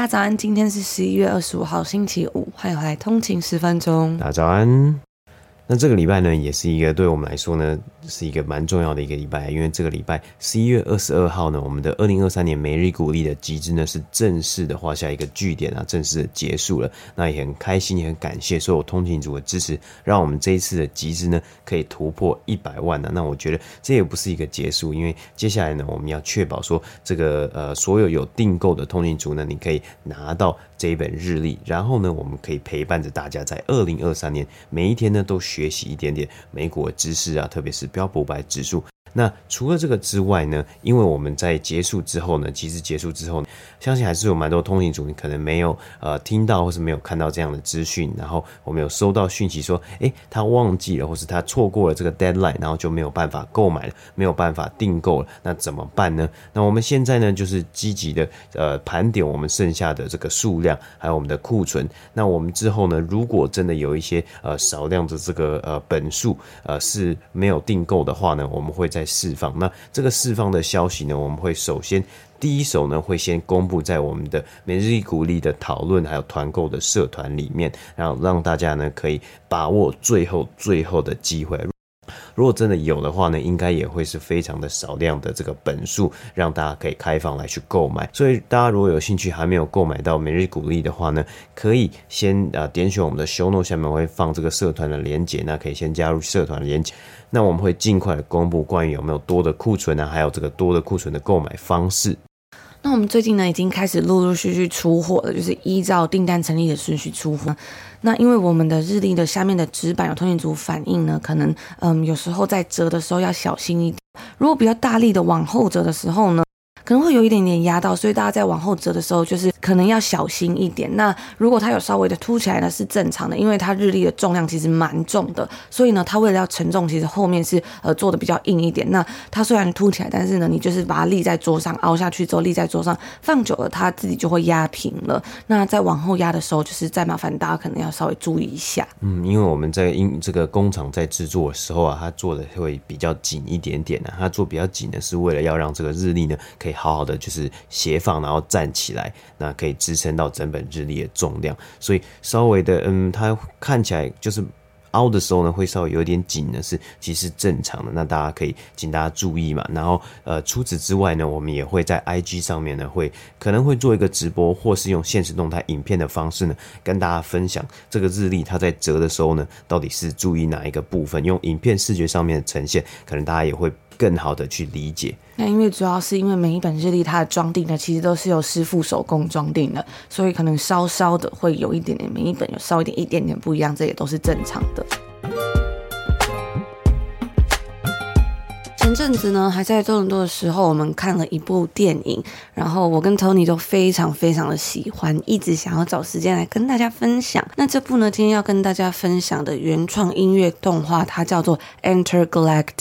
大家早安，今天是十一月二十五号，星期五，欢迎回来通勤十分钟。大家早安。那这个礼拜呢，也是一个对我们来说呢，是一个蛮重要的一个礼拜，因为这个礼拜十一月二十二号呢，我们的二零二三年每日股利的集资呢是正式的画下一个句点啊，正式的结束了。那也很开心，也很感谢所有通勤族的支持，让我们这一次的集资呢可以突破一百万呢、那我觉得这也不是一个结束，因为接下来呢，我们要确保说这个呃所有有订购的通勤族呢，你可以拿到这一本日历，然后呢，我们可以陪伴着大家在二零二三年每一天呢都学习一点点美股的知识啊，特别是。标普五百指数。那除了这个之外呢，因为我们在结束之后呢，其实结束之后，相信还是有蛮多通行族你可能没有呃听到或是没有看到这样的资讯，然后我们有收到讯息说，诶，他忘记了或是他错过了这个 deadline，然后就没有办法购买了，没有办法订购了，那怎么办呢？那我们现在呢，就是积极的呃盘点我们剩下的这个数量，还有我们的库存。那我们之后呢，如果真的有一些呃少量的这个呃本数呃是没有订购的话呢，我们会在。在释放，那这个释放的消息呢，我们会首先第一手呢会先公布在我们的每日一股利的讨论还有团购的社团里面，然后让大家呢可以把握最后最后的机会。如果真的有的话呢，应该也会是非常的少量的这个本数，让大家可以开放来去购买。所以大家如果有兴趣还没有购买到每日股利的话呢，可以先呃点选我们的 show note 下面会放这个社团的连接，那可以先加入社团的连接。那我们会尽快的公布关于有没有多的库存啊，还有这个多的库存的购买方式。那我们最近呢，已经开始陆陆续续出货了，就是依照订单成立的顺序出货。那因为我们的日历的下面的纸板有通讯组反应呢，可能嗯有时候在折的时候要小心一点，如果比较大力的往后折的时候呢，可能会有一点点压到，所以大家在往后折的时候，就是可能要小心一点。那如果它有稍微的凸起来呢，是正常的，因为它日历的重量其实蛮重的，所以呢，它为了要承重，其实后面是呃做的比较硬一点。那它虽然凸起来，但是呢，你就是把它立在桌上，凹下去之后立在桌上，放久了它自己就会压平了。那在往后压的时候，就是再麻烦大家可能要稍微注意一下。嗯，因为我们在因这个工厂在制作的时候啊，它做的会比较紧一点点啊，它做比较紧的是为了要让这个日历呢可以。好好的就是斜放，然后站起来，那可以支撑到整本日历的重量。所以稍微的，嗯，它看起来就是凹的时候呢，会稍微有点紧呢，是其实正常的。那大家可以请大家注意嘛。然后，呃，除此之外呢，我们也会在 IG 上面呢，会可能会做一个直播，或是用现实动态影片的方式呢，跟大家分享这个日历它在折的时候呢，到底是注意哪一个部分，用影片视觉上面的呈现，可能大家也会。更好的去理解，那因为主要是因为每一本日历它的装订呢，其实都是由师傅手工装订的，所以可能稍稍的会有一点点，每一本有稍一点一点点不一样，这也都是正常的。前阵子呢，还在多伦多的时候，我们看了一部电影，然后我跟 Tony 都非常非常的喜欢，一直想要找时间来跟大家分享。那这部呢，今天要跟大家分享的原创音乐动画，它叫做《Entergalactic》，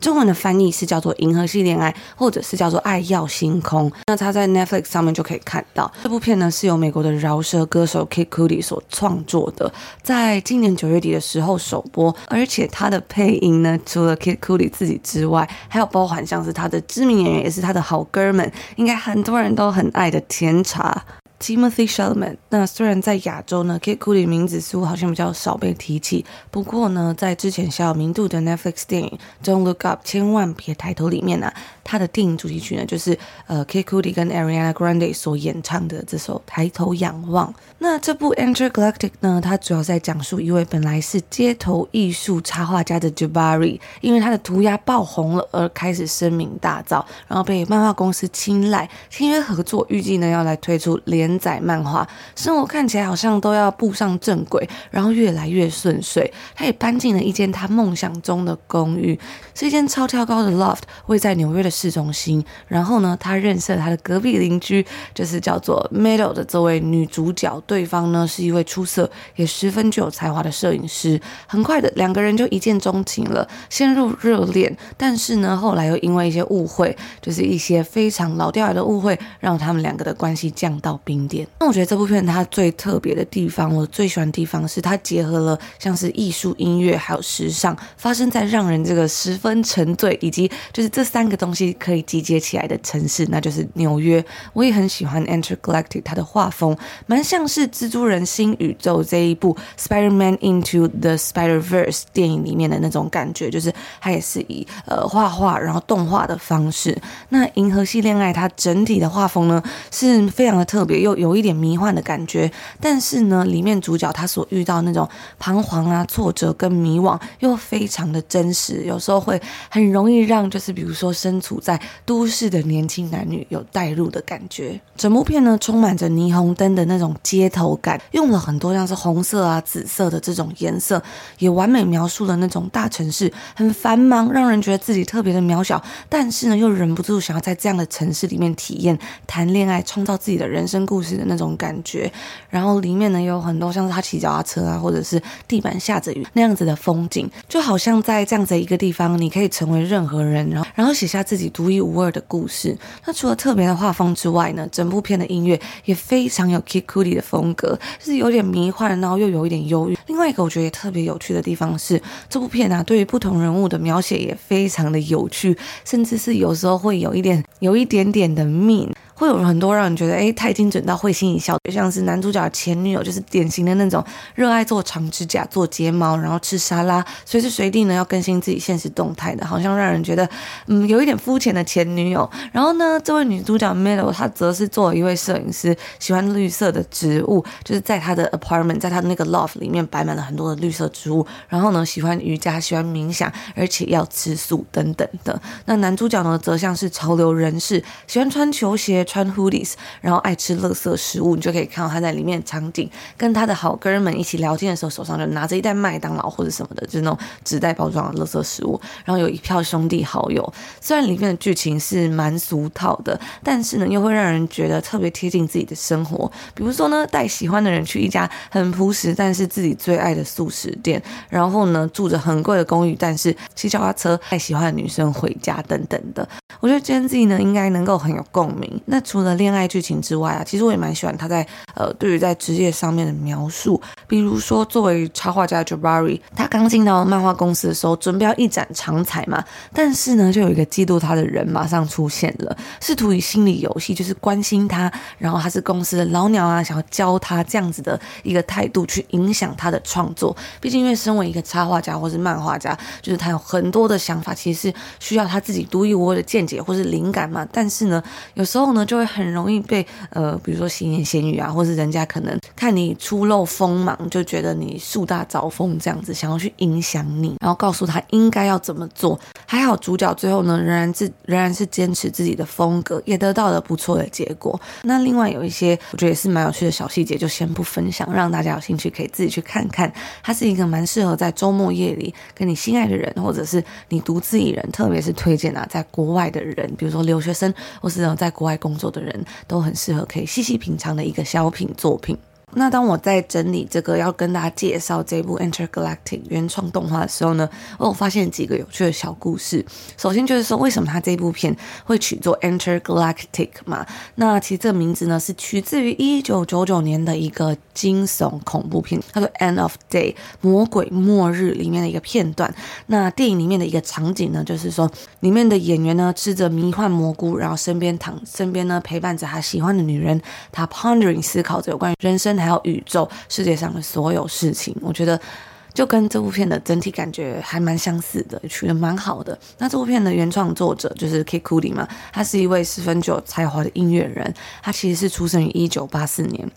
中文的翻译是叫做《银河系恋爱》，或者是叫做《爱耀星空》。那它在 Netflix 上面就可以看到。这部片呢，是由美国的饶舌歌手 Kid Cudi 所创作的，在今年九月底的时候首播，而且它的配音呢，除了 Kid Cudi 自己之外，还有包含像是他的知名演员，也是他的好哥们，应该很多人都很爱的甜茶。Timothée Chalamet，那虽然在亚洲呢，Kid Cudi 名字似乎好像比较少被提起，不过呢，在之前小有名度的 Netflix 电影《Don't Look Up》千万别抬头里面呢、啊，他的电影主题曲呢，就是呃 Kid Cudi 跟 Ariana Grande 所演唱的这首《抬头仰望》。那这部《Entergalactic》呢，它主要在讲述一位本来是街头艺术插画家的 Jabari，因为他的涂鸦爆红了而开始声名大噪，然后被漫画公司青睐，签约合作，预计呢要来推出连。连载漫画，生活看起来好像都要步上正轨，然后越来越顺遂。他也搬进了一间他梦想中的公寓，这间超挑高的 loft，位在纽约的市中心。然后呢，他认识了他的隔壁邻居，就是叫做 Meadow 的这位女主角。对方呢是一位出色也十分具有才华的摄影师。很快的，两个人就一见钟情了，陷入热恋。但是呢，后来又因为一些误会，就是一些非常老掉牙的误会，让他们两个的关系降到冰点。那我觉得这部片它最特别的地方，我最喜欢的地方是它结合了像是艺术、音乐还有时尚，发生在让人这个十分沉醉，以及就是这三个东西可以集结起来的城市，那就是纽约。我也很喜欢《Entergalactic》它的画风，蛮像是《蜘蛛人新宇宙》这一部《Spider-Man Into the Spider-Verse》电影里面的那种感觉，就是它也是以呃画画然后动画的方式。那《银河系恋爱》它整体的画风呢是非常的特别又。有一点迷幻的感觉，但是呢，里面主角他所遇到那种彷徨啊、挫折跟迷惘，又非常的真实，有时候会很容易让就是比如说身处在都市的年轻男女有带入的感觉。整部片呢，充满着霓虹灯的那种街头感，用了很多像是红色啊、紫色的这种颜色，也完美描述了那种大城市很繁忙，让人觉得自己特别的渺小，但是呢，又忍不住想要在这样的城市里面体验谈恋爱，创造自己的人生故事的那种感觉，然后里面呢有很多像是他骑脚踏车啊，或者是地板下着雨那样子的风景，就好像在这样子一个地方，你可以成为任何人，然后然后写下自己独一无二的故事。那除了特别的画风之外呢，整部片的音乐也非常有 Kid Cudi 的风格，就是有点迷幻，然后又有一点忧郁。另外一个我觉得也特别有趣的地方是，这部片啊对于不同人物的描写也非常的有趣，甚至是有时候会有一点有一点点的 mean。会有很多让人觉得哎，太精准到会心一笑，就像是男主角前女友，就是典型的那种热爱做长指甲、做睫毛，然后吃沙拉，随时随地呢要更新自己现实动态的，好像让人觉得嗯有一点肤浅的前女友。然后呢，这位女主角 Meadow 她则是做一位摄影师，喜欢绿色的植物，就是在她的 apartment，在她的那个 loft 里面摆满了很多的绿色植物。然后呢，喜欢瑜伽，喜欢冥想，而且要吃素等等的。那男主角呢，则像是潮流人士，喜欢穿球鞋。穿 hoodies，然后爱吃垃圾食物，你就可以看到他在里面的场景，跟他的好哥们一起聊天的时候，手上就拿着一袋麦当劳或者什么的，就那种纸袋包装的垃圾食物。然后有一票兄弟好友，虽然里面的剧情是蛮俗套的，但是呢，又会让人觉得特别贴近自己的生活。比如说呢，带喜欢的人去一家很朴实但是自己最爱的速食店，然后呢，住着很贵的公寓，但是骑脚踏车带喜欢的女生回家等等的。我觉得 Gen Z 呢，应该能够很有共鸣。那除了恋爱剧情之外啊，其实我也蛮喜欢他在呃对于在职业上面的描述。比如说，作为插画家 Jabari，他刚进到漫画公司的时候，准备要一展长才嘛，但是呢，就有一个嫉妒他的人马上出现了，试图以心理游戏，就是关心他，然后他是公司的老鸟啊，想要教他这样子的一个态度去影响他的创作。毕竟，因为身为一个插画家或是漫画家，就是他有很多的想法，其实是需要他自己独一无二的见见解或是灵感嘛。但是呢，有时候呢，就会很容易被呃，比如说闲言闲语啊，或是人家可能看你初露锋芒，就觉得你树大招风这样子，想要去影响你，然后告诉他应该要怎么做。还好主角最后呢，仍然是仍然是坚持自己的风格，也得到了不错的结果。那另外有一些我觉得也是蛮有趣的小细节，就先不分享，让大家有兴趣可以自己去看看。它是一个蛮适合在周末夜里跟你心爱的人，或者是你独自一人，特别是推荐啊，在国外的人，比如说留学生或是在国外工作的人都很适合可以细细品尝的一个小品作品。那当我在整理这个要跟大家介绍这部 Intergalactic 原创动画的时候呢，哦我发现几个有趣的小故事。首先就是说，为什么它这部片会取作 Intergalactic 嘛？那其实这个名字呢是取自于一九九九年的一个惊悚恐怖片，叫做 End of Day 魔鬼末日里面的一个片段。那电影里面的一个场景呢，就是说里面的演员呢吃着迷幻蘑菇，然后身边躺身边呢陪伴着他喜欢的女人，他 pondering 思考着有关于人生。还有宇宙世界上的所有事情，我觉得就跟这部片的整体感觉还蛮相似的，取得蛮好的。那这部片的原创作者就是 k i k u d i 嘛，他是一位十分具有才华的音乐人，他其实是出生于一九八四年。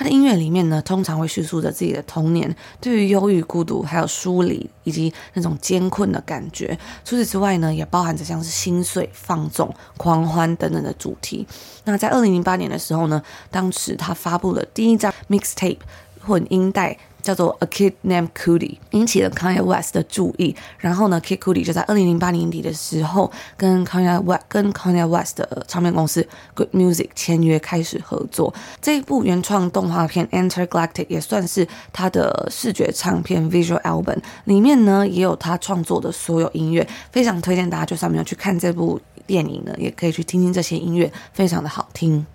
他的音乐里面呢，通常会叙述着自己的童年，对于忧郁、孤独，还有疏离，以及那种艰困的感觉。除此之外呢，也包含着像是心碎、放纵、狂欢等等的主题。那在二零零八年的时候呢，当时他发布了第一张 mixtape 混音带。叫做 A Kid Named Cudi，引起了 Kanye West 的注意。然后呢，Kid Cudi 就在二零零八年底的时候，跟 Kanye West 跟 Kanye West 的唱片公司 Good Music 签约，开始合作。这一部原创动画片 Intergalactic 也算是他的视觉唱片 Visual Album，里面呢也有他创作的所有音乐，非常推荐大家，就算没有去看这部电影呢，也可以去听听这些音乐，非常的好听。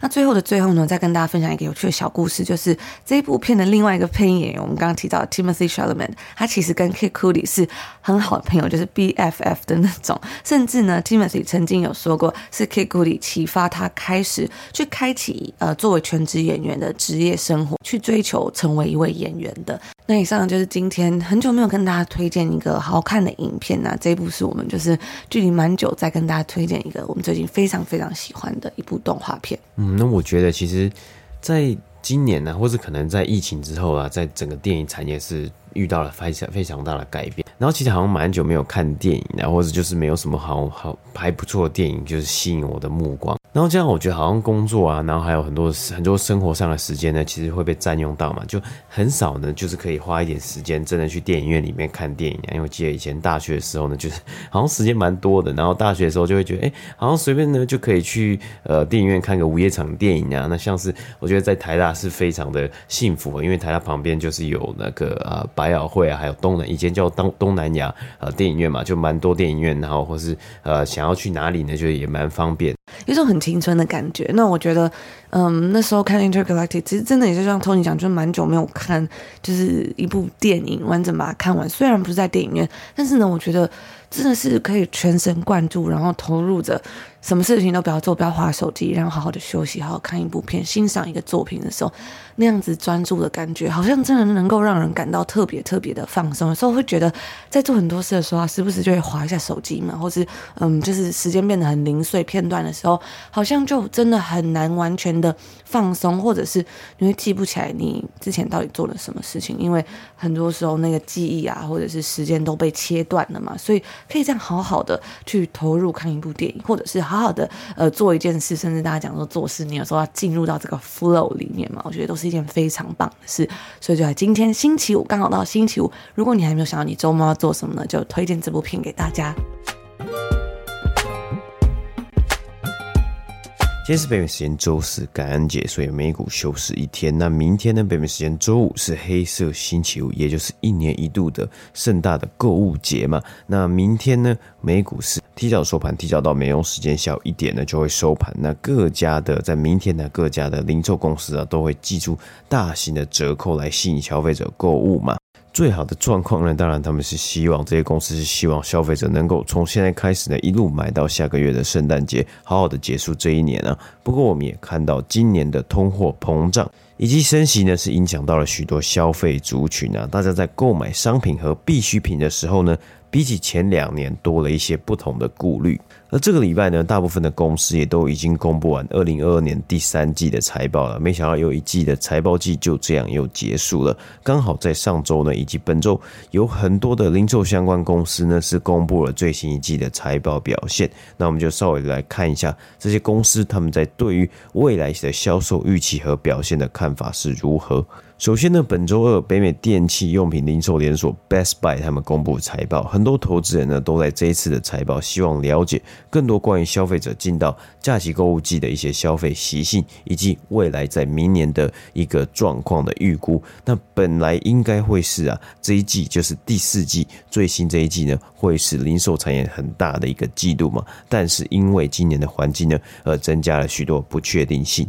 那最后的最后呢，再跟大家分享一个有趣的小故事，就是这部片的另外一个配音演员，我们刚刚提到 Timothée Chalamet，他其实跟 Kid Cudi 是很好的朋友，就是 BFF 的那种。甚至呢，Timothy 曾经有说过，是 Kid Cudi 启发他开始去开启呃作为全职演员的职业生活，去追求成为一位演员的。那以上就是今天很久没有跟大家推荐一个好看的影片那、这一部是我们就是距离蛮久再跟大家推荐一个我们最近非常非常喜欢的一部动画片。那我觉得其实在今年呢、或是可能在疫情之后啊，在整个电影产业是遇到了非常非常大的改变。然后其实好像蛮久没有看电影了，或者就是没有什么好好还不错的电影，就是吸引我的目光。然后这样，我觉得好像工作啊，然后还有很多很多生活上的时间呢，其实会被占用到嘛，就很少呢，就是可以花一点时间真的去电影院里面看电影啊。因为我记得以前大学的时候呢，就是好像时间蛮多的，然后大学的时候就会觉得，哎，好像随便呢就可以去呃电影院看个午夜场电影啊。那像是我觉得在台大是非常的幸福，因为台大旁边就是有那个呃百老汇啊，还有东南以前叫东东南亚呃电影院嘛，就蛮多电影院，然后或是呃想要去哪里呢，就也蛮方便。有种很青春的感觉。那我觉得，嗯，那时候看《Intergalactic》，其实真的也是像 Tony 讲，就是蛮久没有看，就是一部电影完整把它看完。虽然不是在电影院，但是呢，我觉得真的是可以全神贯注，然后投入着。什么事情都不要做，不要滑手机，然后好好的休息，好好看一部片，欣赏一个作品的时候，那样子专注的感觉，好像真的能够让人感到特别特别的放松。有时候会觉得，在做很多事的时候啊，时不时就会滑一下手机嘛，或是嗯，就是时间变得很零碎片段的时候，好像就真的很难完全的放松，或者是你会记不起来你之前到底做了什么事情，因为很多时候那个记忆啊，或者是时间都被切断了嘛，所以可以这样好好的去投入看一部电影，或者是好。好好的，呃，做一件事，甚至大家讲说做事，你有时候要进入到这个 flow 里面嘛，我觉得都是一件非常棒的事。所以就在今天星期五，刚好到星期五，如果你还没有想到你周末要做什么呢，就推荐这部片给大家。今天是北美时间周四，感恩节，所以美股休市一天。那明天呢？北美时间周五是黑色星期五，也就是一年一度的盛大的购物节嘛。那明天呢？美股是提早收盘，提早到美东时间下午一点呢就会收盘。那各家的在明天呢，各家的零售公司啊都会祭出大型的折扣来吸引消费者购物嘛。最好的状况呢，当然他们是希望这些公司是希望消费者能够从现在开始呢，一路买到下个月的圣诞节，好好的结束这一年啊。不过我们也看到今年的通货膨胀以及升息呢，是影响到了许多消费族群啊。大家在购买商品和必需品的时候呢，比起前两年多了一些不同的顾虑。而这个礼拜呢，大部分的公司也都已经公布完二零二二年第三季的财报了。没想到有一季的财报季就这样又结束了。刚好在上周呢，以及本周，有很多的零售相关公司呢是公布了最新一季的财报表现。那我们就稍微来看一下这些公司他们在对于未来的销售预期和表现的看法是如何。首先呢，本周二，北美电器用品零售连锁 Best Buy 他们公布财报，很多投资人呢都在这一次的财报，希望了解更多关于消费者进到假期购物季的一些消费习性，以及未来在明年的一个状况的预估。那本来应该会是啊，这一季就是第四季最新这一季呢，会是零售产业很大的一个季度嘛，但是因为今年的环境呢，而增加了许多不确定性。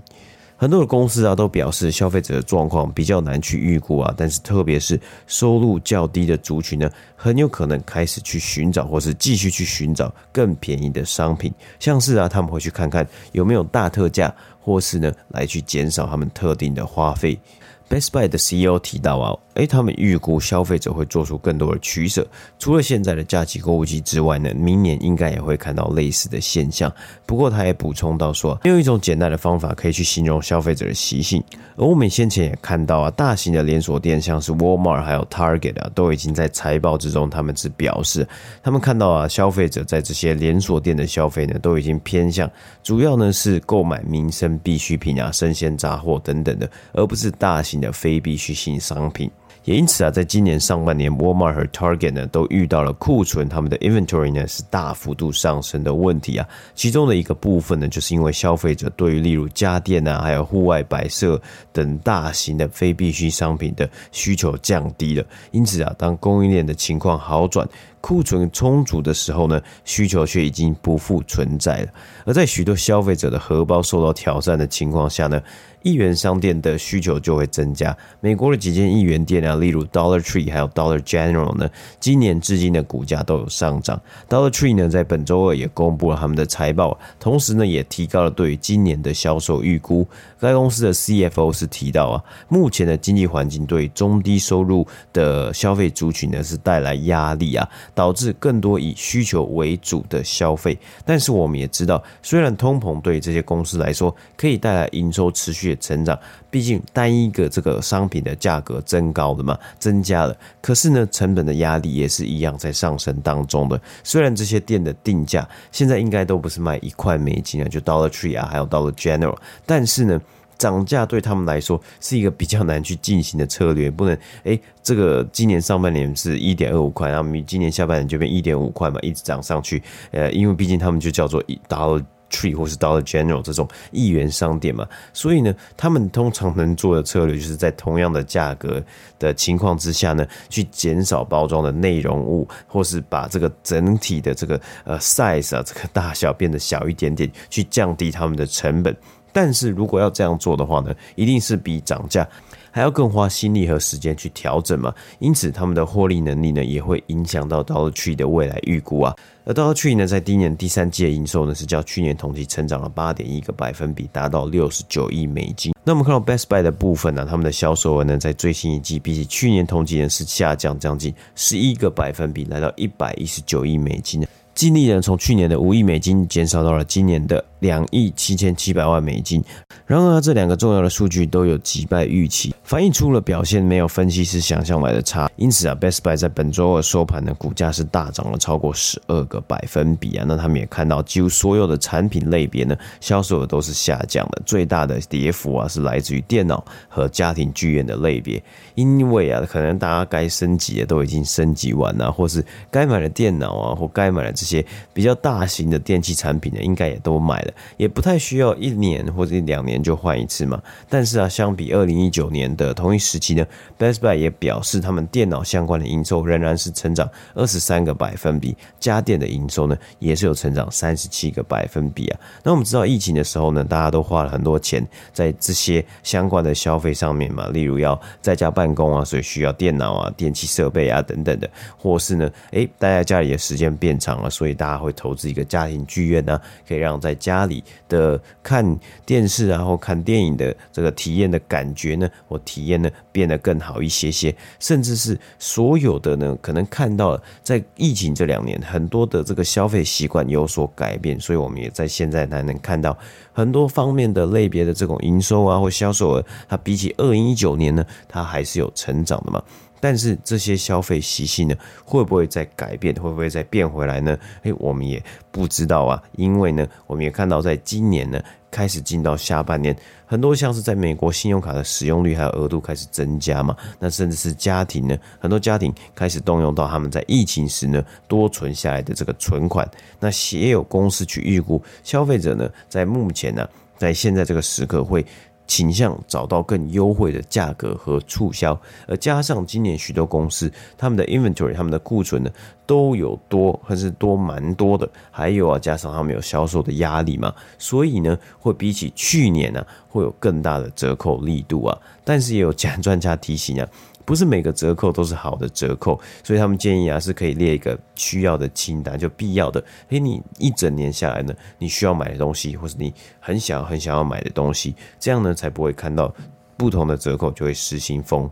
很多的公司啊都表示，消费者的状况比较难去预估啊。但是，特别是收入较低的族群呢，很有可能开始去寻找，或是继续去寻找更便宜的商品。像是啊，他们会去看看有没有大特价，或是呢，来去减少他们特定的花费。Best Buy 的 CEO 提到啊。诶，他们预估消费者会做出更多的取舍。除了现在的假期购物季之外呢，明年应该也会看到类似的现象。不过，他也补充到说，用一种简单的方法可以去形容消费者的习性。而我们先前也看到啊，大型的连锁店像是 Walmart 还有 Target 啊，都已经在财报之中，他们只表示，他们看到啊，消费者在这些连锁店的消费呢，都已经偏向主要呢是购买民生必需品啊、生鲜杂货等等的，而不是大型的非必需性商品。也因此啊，在今年上半年，Walmart 和 Target 呢都遇到了库存，他们的 inventory 呢是大幅度上升的问题啊。其中的一个部分呢，就是因为消费者对于例如家电啊，还有户外摆设等大型的非必需商品的需求降低了。因此啊，当供应链的情况好转，库存充足的时候呢，需求却已经不复存在了。而在许多消费者的荷包受到挑战的情况下呢，一元商店的需求就会增加。美国的几间一元店啊，例如 Dollar Tree 还有 Dollar General 呢，今年至今的股价都有上涨。Dollar Tree 呢，在本周二也公布了他们的财报，同时呢，也提高了对于今年的销售预估。该公司的 CFO 是提到啊，目前的经济环境对中低收入的消费族群呢，是带来压力啊，导致更多以需求为主的消费。但是我们也知道，虽然通膨对这些公司来说可以带来营收持续。成长，毕竟单一个这个商品的价格增高的嘛，增加了。可是呢，成本的压力也是一样在上升当中的。虽然这些店的定价现在应该都不是卖一块美金啊，就 Dollar Tree 啊，还有 Dollar General，但是呢，涨价对他们来说是一个比较难去进行的策略，不能诶，这个今年上半年是一点二五块，然后今年下半年就变一点五块嘛，一直涨上去。呃，因为毕竟他们就叫做 Dollar。Tree 或是 Dollar General 这种一元商店嘛，所以呢，他们通常能做的策略就是在同样的价格的情况之下呢，去减少包装的内容物，或是把这个整体的这个呃 size 啊，这个大小变得小一点点，去降低他们的成本。但是如果要这样做的话呢，一定是比涨价还要更花心力和时间去调整嘛，因此他们的获利能力呢，也会影响到 Dollar Tree 的未来预估啊。而 Dollar Tree 呢，在今年第三季的营收呢，是较去年同期成长了八点一个百分比，达到六十九亿美金。那我们看到 Best Buy 的部分呢，他们的销售额呢，在最新一季比起去年同期呢，是下降将近十一个百分比，来到一百一十九亿美金。净利呢，从去年的五亿美金减少到了今年的两亿七千七百万美金。然而，这两个重要的数据都有击败预期，反映出了表现没有分析师想象来的差。因此啊，Best Buy 在本周二收盘的股价是大涨了超过十二个百分比啊。那他们也看到，几乎所有的产品类别呢，销售额都是下降的。最大的跌幅啊，是来自于电脑和家庭剧院的类别。因为啊，可能大家该升级的都已经升级完了，或是该买的电脑啊，或该买的这些比较大型的电器产品呢，应该也都买了，也不太需要一年或者一两年。就换一次嘛，但是啊，相比二零一九年的同一时期呢，Best Buy 也表示，他们电脑相关的营收仍然是成长二十三个百分比，家电的营收呢也是有成长三十七个百分比啊。那我们知道疫情的时候呢，大家都花了很多钱在这些相关的消费上面嘛，例如要在家办公啊，所以需要电脑啊、电器设备啊等等的，或是呢，诶，待在家里的时间变长了，所以大家会投资一个家庭剧院呢，可以让在家里的看电视。然后看电影的这个体验的感觉呢，我体验呢变得更好一些些，甚至是所有的呢，可能看到在疫情这两年，很多的这个消费习惯有所改变，所以我们也在现在才能看到很多方面的类别的这种营收啊或销售额，它比起二零一九年呢，它还是有成长的嘛。但是这些消费习性呢，会不会再改变？会不会再变回来呢？诶，我们也不知道啊。因为呢，我们也看到，在今年呢，开始进到下半年，很多像是在美国信用卡的使用率还有额度开始增加嘛。那甚至是家庭呢，很多家庭开始动用到他们在疫情时呢多存下来的这个存款。那也有公司去预估，消费者呢，在目前呢，在现在这个时刻会。倾向找到更优惠的价格和促销，而加上今年许多公司他们的 inventory、他们的库存呢都有多，还是多蛮多的，还有啊，加上他们有销售的压力嘛，所以呢，会比起去年呢、啊，会有更大的折扣力度啊。但是也有专家提醒啊。不是每个折扣都是好的折扣，所以他们建议啊，是可以列一个需要的清单，就必要的。诶，你一整年下来呢，你需要买的东西，或是你很想很想要买的东西，这样呢才不会看到不同的折扣就会失心疯。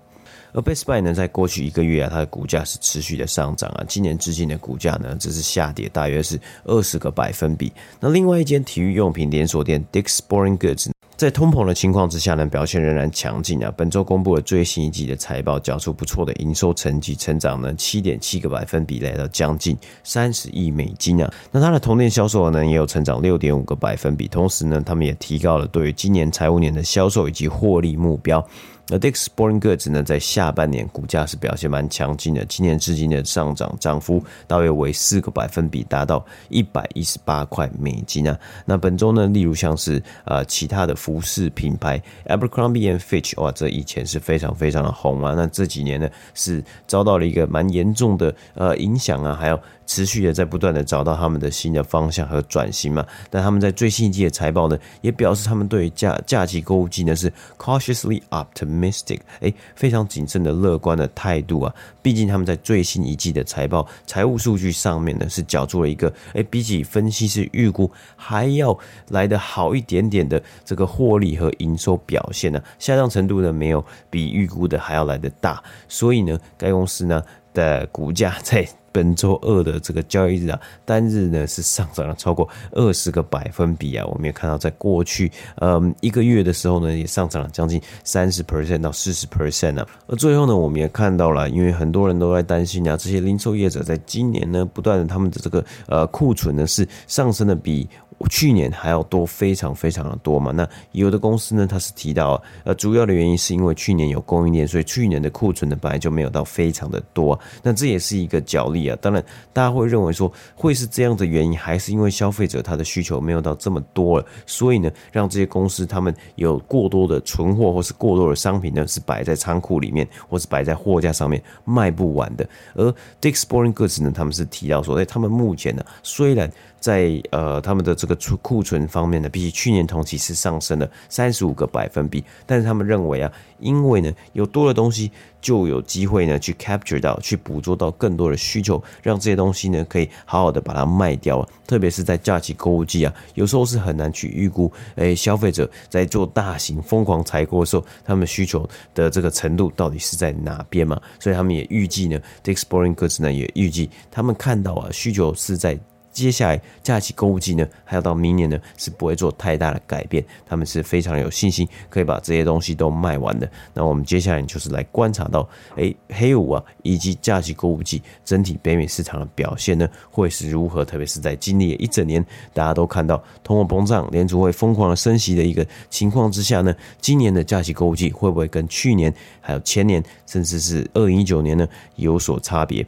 而 Best Buy 呢，在过去一个月啊，它的股价是持续的上涨啊，今年至今的股价呢，只是下跌大约是二十个百分比。那另外一间体育用品连锁店 Dick's Sporting Goods。在通膨的情况之下呢，表现仍然强劲啊。本周公布了最新一季的财报，交出不错的营收成绩，成长呢七点七个百分比，来到将近三十亿美金啊。那它的同店销售额呢，也有成长六点五个百分比，同时呢，他们也提高了对于今年财务年的销售以及获利目标。那 Dick's Sporting Goods 呢，在下半年股价是表现蛮强劲的，今年至今的上涨涨幅大约为四个百分比，达到一百一十八块美金啊。那本周呢，例如像是呃其他的服饰品牌 Abercrombie and Fitch，哇，这以前是非常非常的红啊。那这几年呢，是遭到了一个蛮严重的呃影响啊，还有。持续的在不断的找到他们的新的方向和转型嘛，但他们在最新一季的财报呢，也表示他们对于假假期购物季呢是 cautiously optimistic，哎，非常谨慎的乐观的态度啊。毕竟他们在最新一季的财报财务数据上面呢，是缴出了一个哎，比起分析师预估还要来得好一点点的这个获利和营收表现呢，下降程度呢没有比预估的还要来得大，所以呢，该公司呢的股价 在。本周二的这个交易日啊，单日呢是上涨了超过二十个百分比啊。我们也看到，在过去嗯一个月的时候呢，也上涨了将近三十 percent 到四十 percent 啊。而最后呢，我们也看到了，因为很多人都在担心啊，这些零售业者在今年呢，不断的他们的这个呃库存呢是上升的比。去年还要多，非常非常的多嘛。那有的公司呢，它是提到，呃，主要的原因是因为去年有供应链，所以去年的库存呢本来就没有到非常的多。那这也是一个角力啊。当然，大家会认为说会是这样的原因，还是因为消费者他的需求没有到这么多了，所以呢，让这些公司他们有过多的存货或是过多的商品呢是摆在仓库里面，或是摆在货架上面卖不完的。而 Dick's Sporting Goods 呢，他们是提到说，哎，他们目前呢虽然在呃他们的这个储库存方面呢，比起去年同期是上升了三十五个百分比，但是他们认为啊，因为呢有多的东西，就有机会呢去 capture 到，去捕捉到更多的需求，让这些东西呢可以好好的把它卖掉啊。特别是在假期购物季啊，有时候是很难去预估，哎，消费者在做大型疯狂采购的时候，他们需求的这个程度到底是在哪边嘛？所以他们也预计呢，Dick's Sporting Goods 呢也预计他们看到啊需求是在。接下来假期购物季呢，还要到明年呢，是不会做太大的改变。他们是非常有信心可以把这些东西都卖完的。那我们接下来就是来观察到，哎，黑五啊，以及假期购物季整体北美市场的表现呢，会是如何？特别是在经历了一整年，大家都看到通货膨胀、联储会疯狂的升息的一个情况之下呢，今年的假期购物季会不会跟去年、还有前年，甚至是二零一九年呢有所差别？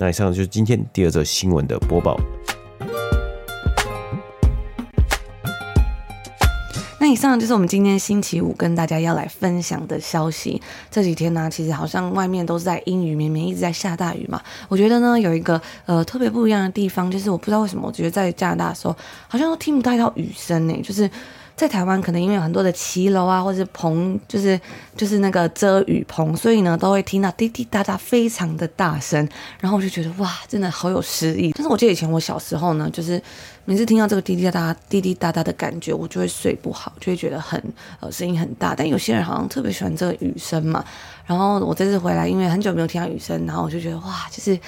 那以上就是今天第二则新闻的播报。那以上就是我们今天星期五跟大家要来分享的消息。这几天呢、其实好像外面都是在阴雨绵绵，一直在下大雨嘛。我觉得呢，有一个呃特别不一样的地方，就是我不知道为什么，我觉得在加拿大的时候，好像都听不到雨声呢，就是。在台湾，可能因为有很多的骑楼啊，或者是棚，就是就是那个遮雨棚，所以呢，都会听到滴滴答答非常的大声。然后我就觉得哇，真的好有诗意。但是我记得以前我小时候呢，就是每次听到这个滴滴答答、滴滴答答的感觉，我就会睡不好，就会觉得很呃声音很大。但有些人好像特别喜欢这个雨声嘛。然后我这次回来，因为很久没有听到雨声，然后我就觉得哇，就是。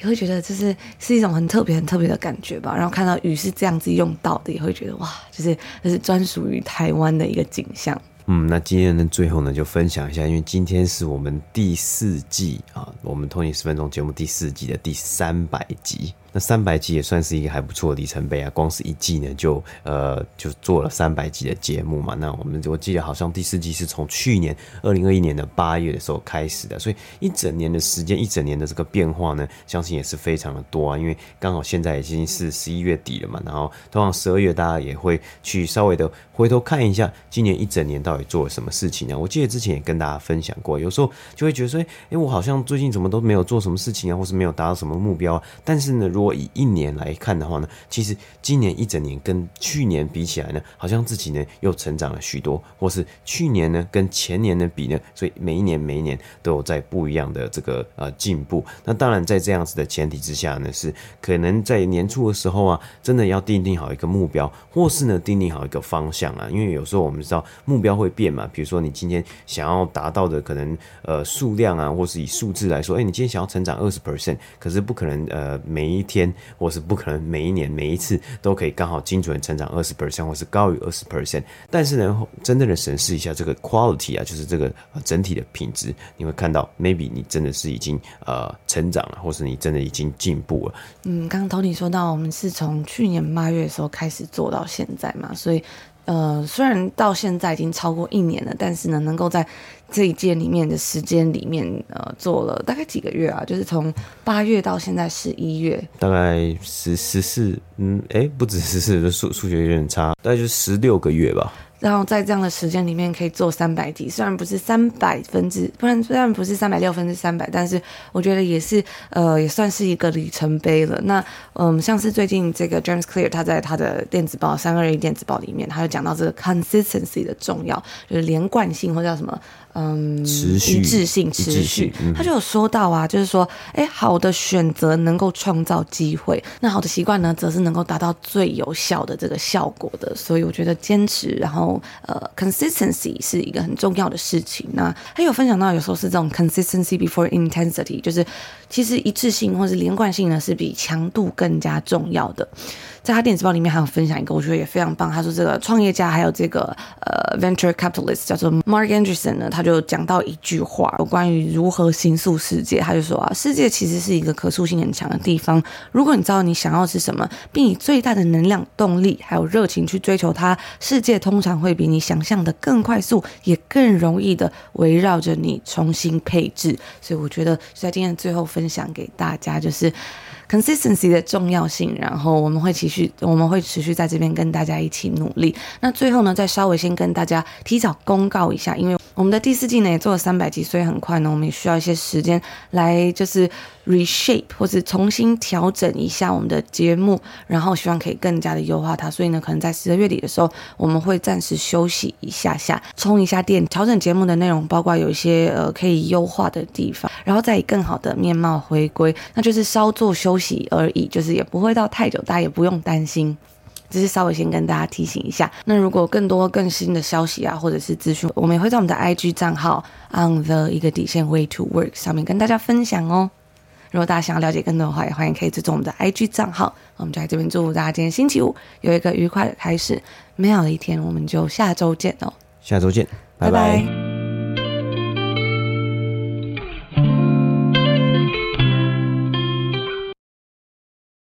也会觉得就是是一种很特别、很特别的感觉吧。然后看到雨是这样子用到的，也会觉得哇，就是这是专属于台湾的一个景象。嗯，那今天呢，最后呢，就分享一下，因为今天是我们第四季啊，我们通勤十分钟节目第四季的第三百集。那三百集也算是一个还不错的里程碑啊！光是一季呢，就呃就做了三百集的节目嘛。那我们我记得好像第四季是从去年二零二一年的八月的时候开始的，所以一整年的时间，一整年的这个变化呢，相信也是非常的多啊。因为刚好现在已经是十一月底了嘛，然后通常十二月大家也会去稍微的回头看一下今年一整年到底做了什么事情呢？我记得之前也跟大家分享过，有时候就会觉得说，哎，我好像最近怎么都没有做什么事情啊，或是没有达到什么目标啊。但是呢，如果以一年来看的话呢，其实今年一整年跟去年比起来呢，好像自己呢又成长了许多，或是去年呢跟前年呢比呢，所以每一年每一年都有在不一样的这个呃进步。那当然在这样子的前提之下呢，是可能在年初的时候啊，真的要订定好一个目标，或是呢订定好一个方向啊，因为有时候我们知道目标会变嘛，比如说你今天想要达到的可能呃数量啊，或是以数字来说，哎，你今天想要成长二十 percent，可是不可能呃每一天。或是不可能每一年每一次都可以刚好精准成长二十 percent，或是高于二十 percent。但是呢，真正的审视一下这个 quality 啊，就是这个整体的品质，你会看到 maybe 你真的是已经呃成长了，或是你真的已经进步了。嗯，刚刚 Tony 说到，我们是从去年八月的时候开始做到现在嘛，所以。呃，虽然到现在已经超过一年了，但是呢，能够在这一届里面的时间里面，呃，做了大概几个月啊？就是从八月到现在十一月，大概十十四，嗯，哎，不止十四，这数数学有点差，大概就十六个月吧。然后在这样的时间里面可以做三百题，虽然不是三百分之，不然虽然不是三百六分之三百，但是我觉得也是，呃，也算是一个里程碑了。那嗯，像是最近这个 James Clear 他在他的电子报三二一电子报里面，他就讲到这个 consistency 的重要，就是连贯性或者叫什么。嗯，持续一致性，持续，他就有说到啊，就是说，哎，好的选择能够创造机会，那好的习惯呢，则是能够达到最有效的这个效果的。所以我觉得坚持，然后呃，consistency 是一个很重要的事情。那他有分享到，有时候是这种 consistency before intensity，就是其实一致性或是连贯性呢，是比强度更加重要的。在他电子报里面还有分享一个，我觉得也非常棒。他说这个创业家还有这个呃 venture capitalist 叫做 Mark Andreessen 呢，他他就讲到一句话，有关于如何形塑世界。他就说啊，世界其实是一个可塑性很强的地方。如果你知道你想要是什么，并以最大的能量、动力还有热情去追求它，世界通常会比你想象的更快速，也更容易的围绕着你重新配置。所以我觉得在今天最后分享给大家就是。consistency 的重要性，然后我们会持续，我们会持续在这边跟大家一起努力。那最后呢，再稍微先跟大家提早公告一下，因为我们的第四季呢也做了三百集，所以很快呢，我们也需要一些时间来就是 reshape 或者重新调整一下我们的节目，然后希望可以更加的优化它。所以呢，可能在十二月底的时候，我们会暂时休息一下下，充一下电，调整节目的内容，包括有一些呃可以优化的地方，然后再以更好的面貌回归，那就是稍作休息。而已，就是也不会到太久，大家也不用担心。只是稍微先跟大家提醒一下。那如果更多更新的消息啊，或者是资讯，我们也会在我们的 IG 账号 on the 一个底线 way to work 上面跟大家分享哦。如果大家想要了解更多的话，也欢迎可以追踪我们的 IG 账号。我们就在这边祝福大家今天星期五有一个愉快的开始，美好的一天。我们就下周见哦，下周见，拜拜。拜拜。